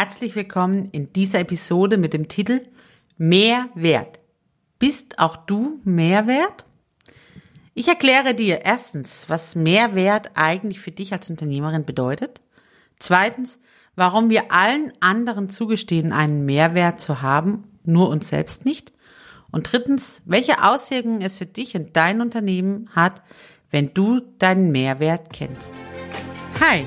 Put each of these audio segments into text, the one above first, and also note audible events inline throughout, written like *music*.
herzlich willkommen in dieser Episode mit dem Titel Mehrwert. Bist auch du Mehrwert? Ich erkläre dir erstens, was Mehrwert eigentlich für dich als Unternehmerin bedeutet. Zweitens, warum wir allen anderen zugestehen, einen Mehrwert zu haben, nur uns selbst nicht. Und drittens, welche Auswirkungen es für dich und dein Unternehmen hat, wenn du deinen Mehrwert kennst. Hi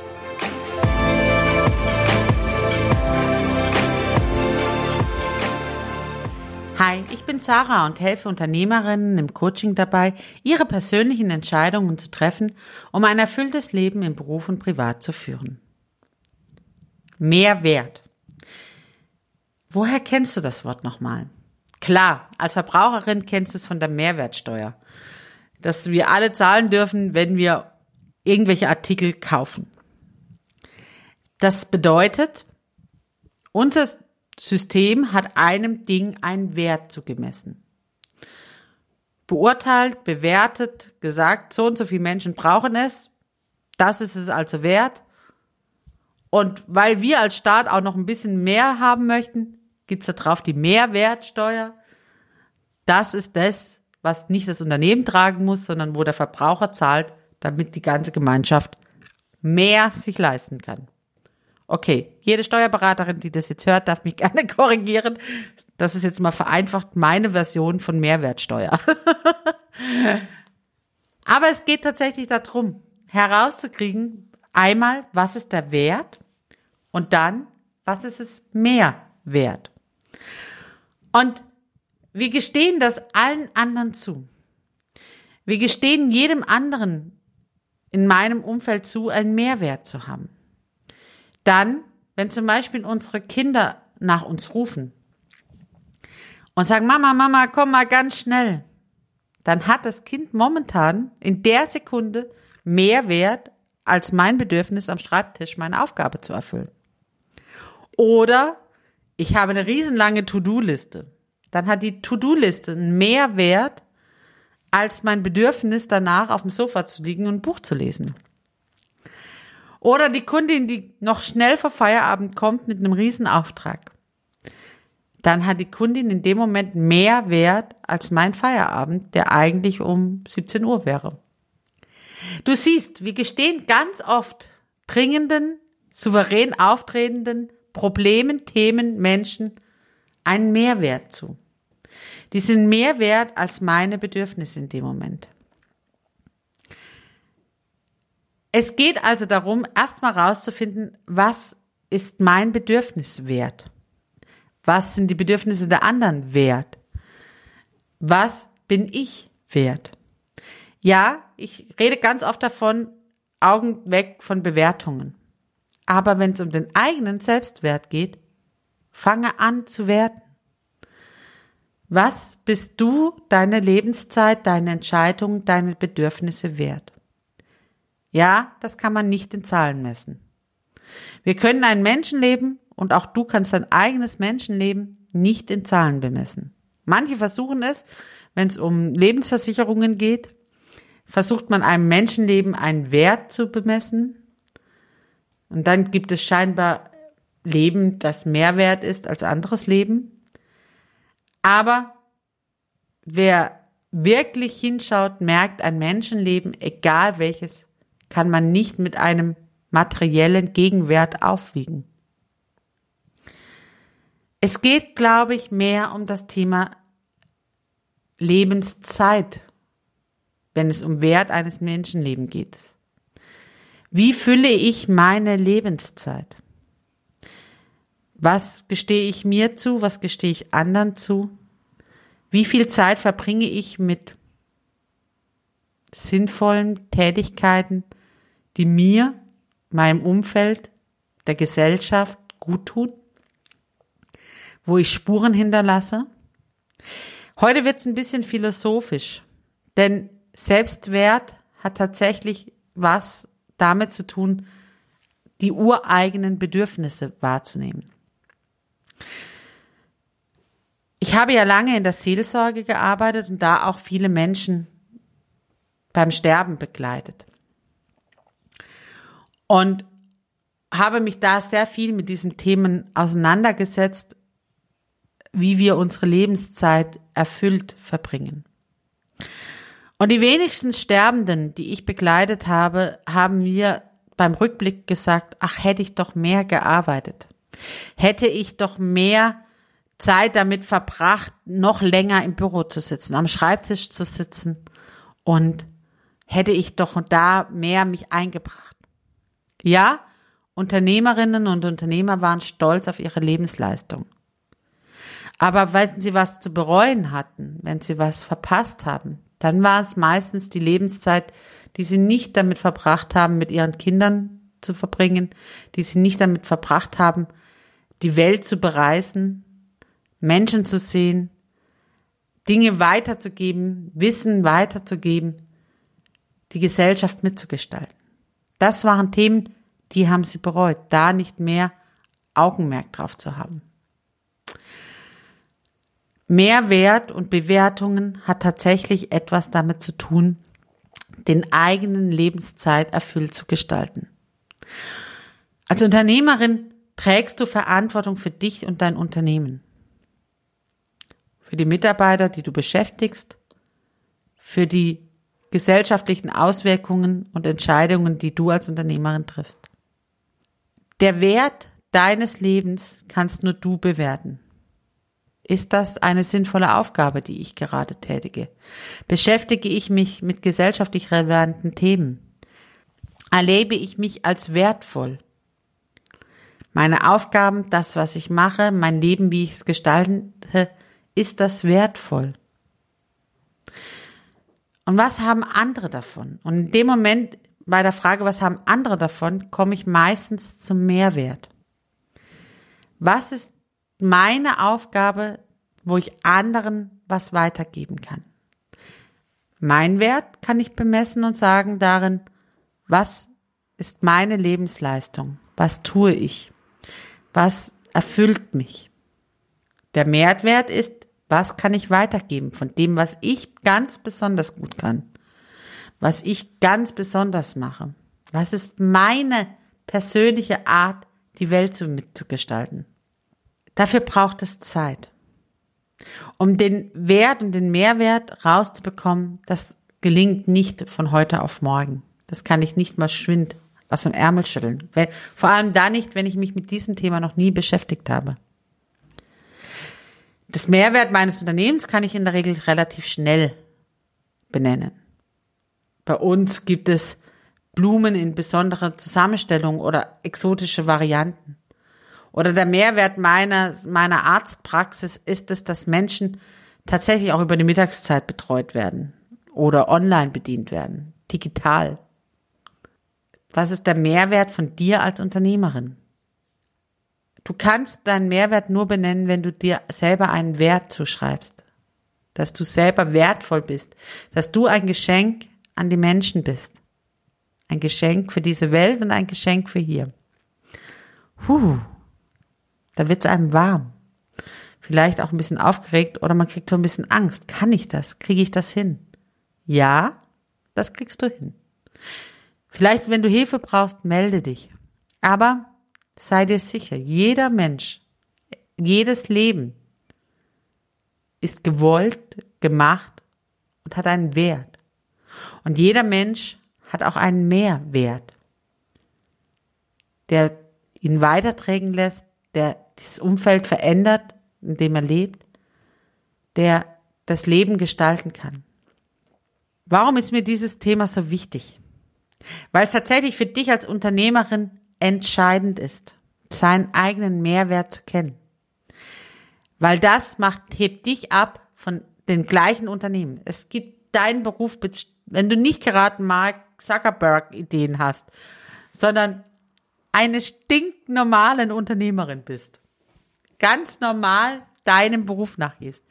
Hi, ich bin Sarah und helfe Unternehmerinnen im Coaching dabei, ihre persönlichen Entscheidungen zu treffen, um ein erfülltes Leben im Beruf und privat zu führen. Mehrwert. Woher kennst du das Wort nochmal? Klar, als Verbraucherin kennst du es von der Mehrwertsteuer, dass wir alle zahlen dürfen, wenn wir irgendwelche Artikel kaufen. Das bedeutet, unser System hat einem Ding einen Wert zugemessen. Beurteilt, bewertet, gesagt, so und so viele Menschen brauchen es, das ist es also wert. Und weil wir als Staat auch noch ein bisschen mehr haben möchten, gibt's da drauf die Mehrwertsteuer. Das ist das, was nicht das Unternehmen tragen muss, sondern wo der Verbraucher zahlt, damit die ganze Gemeinschaft mehr sich leisten kann. Okay, jede Steuerberaterin, die das jetzt hört, darf mich *laughs* gerne korrigieren. Das ist jetzt mal vereinfacht meine Version von Mehrwertsteuer. *laughs* Aber es geht tatsächlich darum, herauszukriegen, einmal, was ist der Wert und dann, was ist es mehr wert. Und wir gestehen das allen anderen zu. Wir gestehen jedem anderen in meinem Umfeld zu, einen Mehrwert zu haben. Dann, wenn zum Beispiel unsere Kinder nach uns rufen und sagen, Mama, Mama, komm mal ganz schnell, dann hat das Kind momentan in der Sekunde mehr Wert als mein Bedürfnis am Schreibtisch, meine Aufgabe zu erfüllen. Oder ich habe eine riesenlange To-Do-Liste. Dann hat die To-Do-Liste mehr Wert als mein Bedürfnis danach auf dem Sofa zu liegen und ein Buch zu lesen. Oder die Kundin, die noch schnell vor Feierabend kommt mit einem Riesenauftrag. Dann hat die Kundin in dem Moment mehr Wert als mein Feierabend, der eigentlich um 17 Uhr wäre. Du siehst, wir gestehen ganz oft dringenden, souverän auftretenden Problemen, Themen, Menschen einen Mehrwert zu. Die sind mehr wert als meine Bedürfnisse in dem Moment. Es geht also darum, erstmal rauszufinden, was ist mein Bedürfnis wert? Was sind die Bedürfnisse der anderen wert? Was bin ich wert? Ja, ich rede ganz oft davon, Augen weg von Bewertungen. Aber wenn es um den eigenen Selbstwert geht, fange an zu werten. Was bist du, deine Lebenszeit, deine Entscheidungen, deine Bedürfnisse wert? Ja, das kann man nicht in Zahlen messen. Wir können ein Menschenleben und auch du kannst dein eigenes Menschenleben nicht in Zahlen bemessen. Manche versuchen es, wenn es um Lebensversicherungen geht, versucht man einem Menschenleben einen Wert zu bemessen. Und dann gibt es scheinbar Leben, das mehr wert ist als anderes Leben. Aber wer wirklich hinschaut, merkt ein Menschenleben, egal welches, kann man nicht mit einem materiellen Gegenwert aufwiegen. Es geht, glaube ich, mehr um das Thema Lebenszeit, wenn es um Wert eines Menschenlebens geht. Wie fülle ich meine Lebenszeit? Was gestehe ich mir zu? Was gestehe ich anderen zu? Wie viel Zeit verbringe ich mit sinnvollen Tätigkeiten, die mir, meinem Umfeld, der Gesellschaft gut tun, wo ich Spuren hinterlasse. Heute wird es ein bisschen philosophisch, denn Selbstwert hat tatsächlich was damit zu tun, die ureigenen Bedürfnisse wahrzunehmen. Ich habe ja lange in der Seelsorge gearbeitet und da auch viele Menschen beim Sterben begleitet. Und habe mich da sehr viel mit diesen Themen auseinandergesetzt, wie wir unsere Lebenszeit erfüllt verbringen. Und die wenigsten Sterbenden, die ich begleitet habe, haben mir beim Rückblick gesagt, ach, hätte ich doch mehr gearbeitet. Hätte ich doch mehr Zeit damit verbracht, noch länger im Büro zu sitzen, am Schreibtisch zu sitzen und hätte ich doch da mehr mich eingebracht. Ja, Unternehmerinnen und Unternehmer waren stolz auf ihre Lebensleistung. Aber wenn sie was zu bereuen hatten, wenn sie was verpasst haben, dann war es meistens die Lebenszeit, die sie nicht damit verbracht haben, mit ihren Kindern zu verbringen, die sie nicht damit verbracht haben, die Welt zu bereisen, Menschen zu sehen, Dinge weiterzugeben, Wissen weiterzugeben, die Gesellschaft mitzugestalten. Das waren Themen, die haben sie bereut, da nicht mehr Augenmerk drauf zu haben. Mehrwert und Bewertungen hat tatsächlich etwas damit zu tun, den eigenen Lebenszeit erfüllt zu gestalten. Als Unternehmerin trägst du Verantwortung für dich und dein Unternehmen. Für die Mitarbeiter, die du beschäftigst, für die gesellschaftlichen Auswirkungen und Entscheidungen, die du als Unternehmerin triffst. Der Wert deines Lebens kannst nur du bewerten. Ist das eine sinnvolle Aufgabe, die ich gerade tätige? Beschäftige ich mich mit gesellschaftlich relevanten Themen? Erlebe ich mich als wertvoll? Meine Aufgaben, das, was ich mache, mein Leben, wie ich es gestalte, ist das wertvoll? Und was haben andere davon? Und in dem Moment bei der Frage, was haben andere davon, komme ich meistens zum Mehrwert. Was ist meine Aufgabe, wo ich anderen was weitergeben kann? Mein Wert kann ich bemessen und sagen darin, was ist meine Lebensleistung? Was tue ich? Was erfüllt mich? Der Mehrwert ist, was kann ich weitergeben von dem, was ich ganz besonders gut kann? Was ich ganz besonders mache? Was ist meine persönliche Art, die Welt zu mitzugestalten? Dafür braucht es Zeit. Um den Wert und den Mehrwert rauszubekommen, das gelingt nicht von heute auf morgen. Das kann ich nicht mal schwind aus dem Ärmel schütteln. Vor allem da nicht, wenn ich mich mit diesem Thema noch nie beschäftigt habe. Das Mehrwert meines Unternehmens kann ich in der Regel relativ schnell benennen. Bei uns gibt es Blumen in besonderer Zusammenstellung oder exotische Varianten. Oder der Mehrwert meiner, meiner Arztpraxis ist es, dass Menschen tatsächlich auch über die Mittagszeit betreut werden oder online bedient werden, digital. Was ist der Mehrwert von dir als Unternehmerin? Du kannst deinen Mehrwert nur benennen, wenn du dir selber einen Wert zuschreibst, dass du selber wertvoll bist, dass du ein Geschenk an die Menschen bist. Ein Geschenk für diese Welt und ein Geschenk für hier. Huh, da wird's einem warm. Vielleicht auch ein bisschen aufgeregt oder man kriegt so ein bisschen Angst. Kann ich das? Kriege ich das hin? Ja, das kriegst du hin. Vielleicht, wenn du Hilfe brauchst, melde dich. Aber sei dir sicher, jeder Mensch, jedes Leben ist gewollt, gemacht und hat einen Wert. Und jeder Mensch hat auch einen Mehrwert, der ihn weitertragen lässt, der das Umfeld verändert, in dem er lebt, der das Leben gestalten kann. Warum ist mir dieses Thema so wichtig? Weil es tatsächlich für dich als Unternehmerin entscheidend ist, seinen eigenen Mehrwert zu kennen. Weil das macht, hebt dich ab von den gleichen Unternehmen. Es gibt deinen Beruf, wenn du nicht gerade Mark Zuckerberg Ideen hast, sondern eine stinknormalen Unternehmerin bist, ganz normal deinem Beruf nachgehst,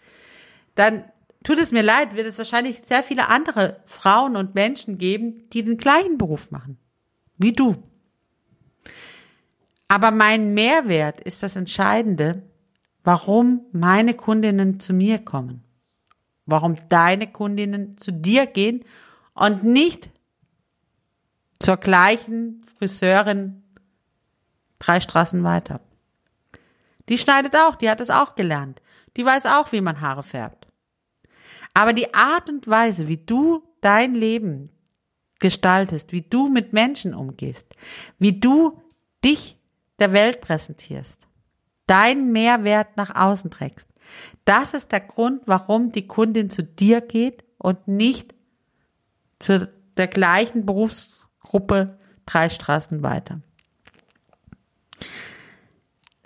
dann tut es mir leid, wird es wahrscheinlich sehr viele andere Frauen und Menschen geben, die den gleichen Beruf machen. Wie du. Aber mein Mehrwert ist das Entscheidende, warum meine Kundinnen zu mir kommen. Warum deine Kundinnen zu dir gehen und nicht zur gleichen Friseurin drei Straßen weiter. Die schneidet auch, die hat es auch gelernt. Die weiß auch, wie man Haare färbt. Aber die Art und Weise, wie du dein Leben gestaltest, wie du mit Menschen umgehst, wie du dich der Welt präsentierst, deinen Mehrwert nach außen trägst, das ist der Grund, warum die Kundin zu dir geht und nicht zu der gleichen Berufsgruppe drei Straßen weiter.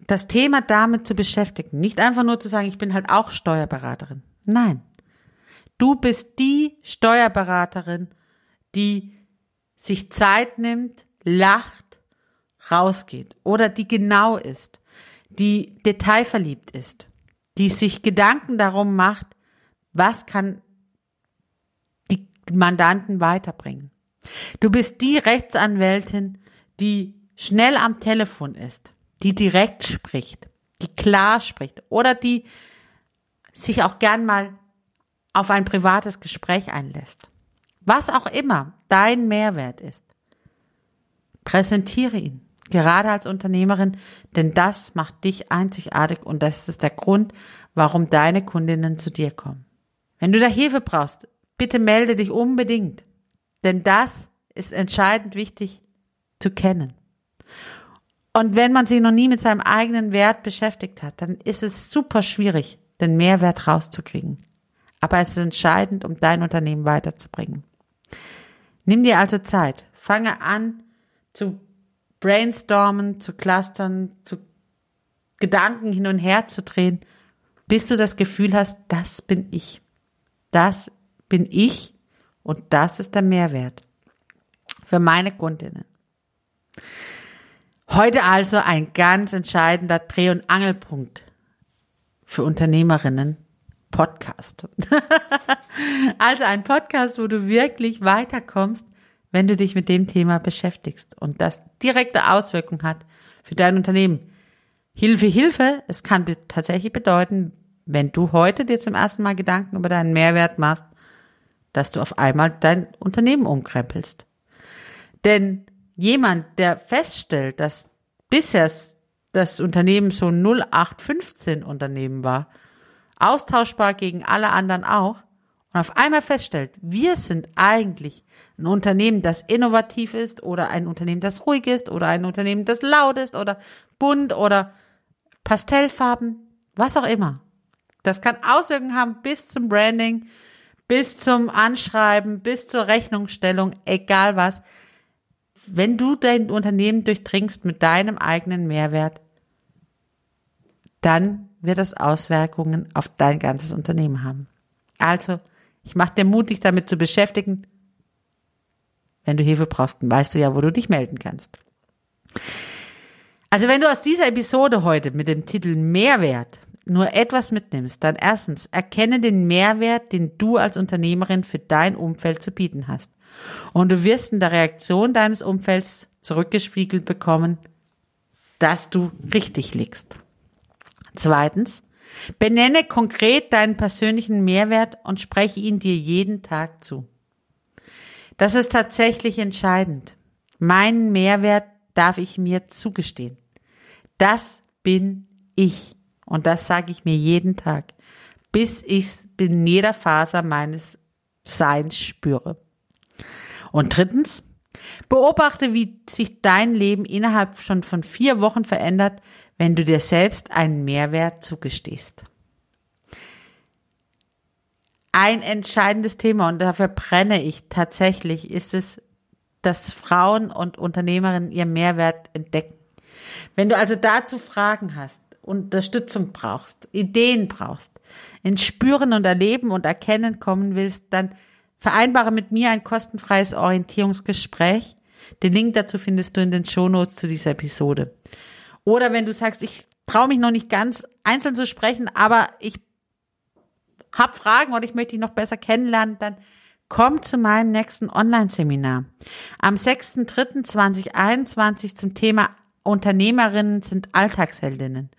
Das Thema damit zu beschäftigen, nicht einfach nur zu sagen, ich bin halt auch Steuerberaterin. Nein. Du bist die Steuerberaterin, die sich Zeit nimmt, lacht, rausgeht oder die genau ist, die detailverliebt ist, die sich Gedanken darum macht, was kann die Mandanten weiterbringen. Du bist die Rechtsanwältin, die schnell am Telefon ist, die direkt spricht, die klar spricht oder die sich auch gern mal auf ein privates Gespräch einlässt. Was auch immer dein Mehrwert ist, präsentiere ihn, gerade als Unternehmerin, denn das macht dich einzigartig und das ist der Grund, warum deine Kundinnen zu dir kommen. Wenn du da Hilfe brauchst, bitte melde dich unbedingt, denn das ist entscheidend wichtig zu kennen. Und wenn man sich noch nie mit seinem eigenen Wert beschäftigt hat, dann ist es super schwierig, den Mehrwert rauszukriegen. Aber es ist entscheidend, um dein Unternehmen weiterzubringen. Nimm dir also Zeit. Fange an zu brainstormen, zu clustern, zu Gedanken hin und her zu drehen, bis du das Gefühl hast, das bin ich. Das bin ich und das ist der Mehrwert für meine Kundinnen. Heute also ein ganz entscheidender Dreh- und Angelpunkt für Unternehmerinnen. Podcast. *laughs* also ein Podcast, wo du wirklich weiterkommst, wenn du dich mit dem Thema beschäftigst und das direkte Auswirkungen hat für dein Unternehmen. Hilfe, Hilfe, es kann tatsächlich bedeuten, wenn du heute dir zum ersten Mal Gedanken über deinen Mehrwert machst, dass du auf einmal dein Unternehmen umkrempelst. Denn jemand, der feststellt, dass bisher das Unternehmen so 0815 Unternehmen war, austauschbar gegen alle anderen auch, und auf einmal feststellt, wir sind eigentlich ein Unternehmen, das innovativ ist oder ein Unternehmen, das ruhig ist oder ein Unternehmen, das laut ist oder bunt oder Pastellfarben, was auch immer. Das kann Auswirkungen haben bis zum Branding, bis zum Anschreiben, bis zur Rechnungsstellung, egal was wenn du dein Unternehmen durchdringst mit deinem eigenen Mehrwert, dann wird das Auswirkungen auf dein ganzes Unternehmen haben. Also, ich mache dir mutig, damit zu beschäftigen. Wenn du Hilfe brauchst, dann weißt du ja, wo du dich melden kannst. Also, wenn du aus dieser Episode heute mit dem Titel Mehrwert nur etwas mitnimmst, dann erstens erkenne den Mehrwert, den du als Unternehmerin für dein Umfeld zu bieten hast. Und du wirst in der Reaktion deines Umfelds zurückgespiegelt bekommen, dass du richtig liegst. Zweitens, benenne konkret deinen persönlichen Mehrwert und spreche ihn dir jeden Tag zu. Das ist tatsächlich entscheidend. Meinen Mehrwert darf ich mir zugestehen. Das bin ich. Und das sage ich mir jeden Tag, bis ich es in jeder Faser meines Seins spüre. Und drittens, beobachte, wie sich dein Leben innerhalb schon von vier Wochen verändert, wenn du dir selbst einen Mehrwert zugestehst. Ein entscheidendes Thema und dafür brenne ich tatsächlich, ist es, dass Frauen und Unternehmerinnen ihr Mehrwert entdecken. Wenn du also dazu Fragen hast, Unterstützung brauchst, Ideen brauchst, ins Spüren und Erleben und Erkennen kommen willst, dann Vereinbare mit mir ein kostenfreies Orientierungsgespräch. Den Link dazu findest du in den Shownotes zu dieser Episode. Oder wenn du sagst, ich traue mich noch nicht ganz einzeln zu sprechen, aber ich hab Fragen oder ich möchte dich noch besser kennenlernen, dann komm zu meinem nächsten Online-Seminar. Am 6.3.2021 zum Thema Unternehmerinnen sind Alltagsheldinnen.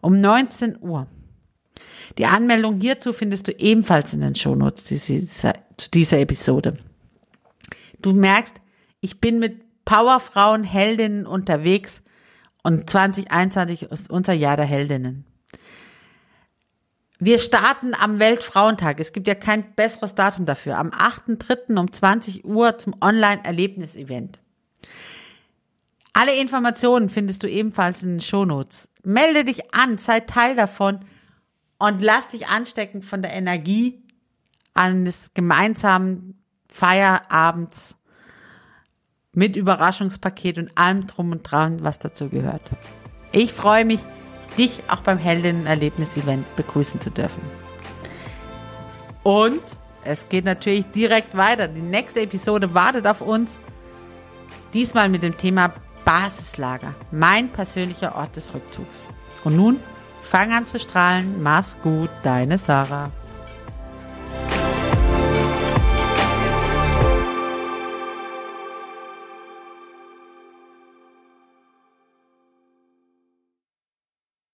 Um 19 Uhr. Die Anmeldung hierzu findest du ebenfalls in den Shownotes dieser, zu dieser Episode. Du merkst, ich bin mit Powerfrauen, Heldinnen unterwegs und 2021 ist unser Jahr der Heldinnen. Wir starten am Weltfrauentag. Es gibt ja kein besseres Datum dafür. Am 8.3. um 20 Uhr zum Online-Erlebnis-Event. Alle Informationen findest du ebenfalls in den Shownotes. Melde dich an, sei Teil davon und lass dich anstecken von der Energie eines gemeinsamen Feierabends mit Überraschungspaket und allem drum und dran, was dazu gehört. Ich freue mich, dich auch beim Heldinnen-Erlebnis-Event begrüßen zu dürfen. Und es geht natürlich direkt weiter. Die nächste Episode wartet auf uns. Diesmal mit dem Thema Basislager, mein persönlicher Ort des Rückzugs. Und nun fang an zu strahlen. Mach's gut, deine Sarah.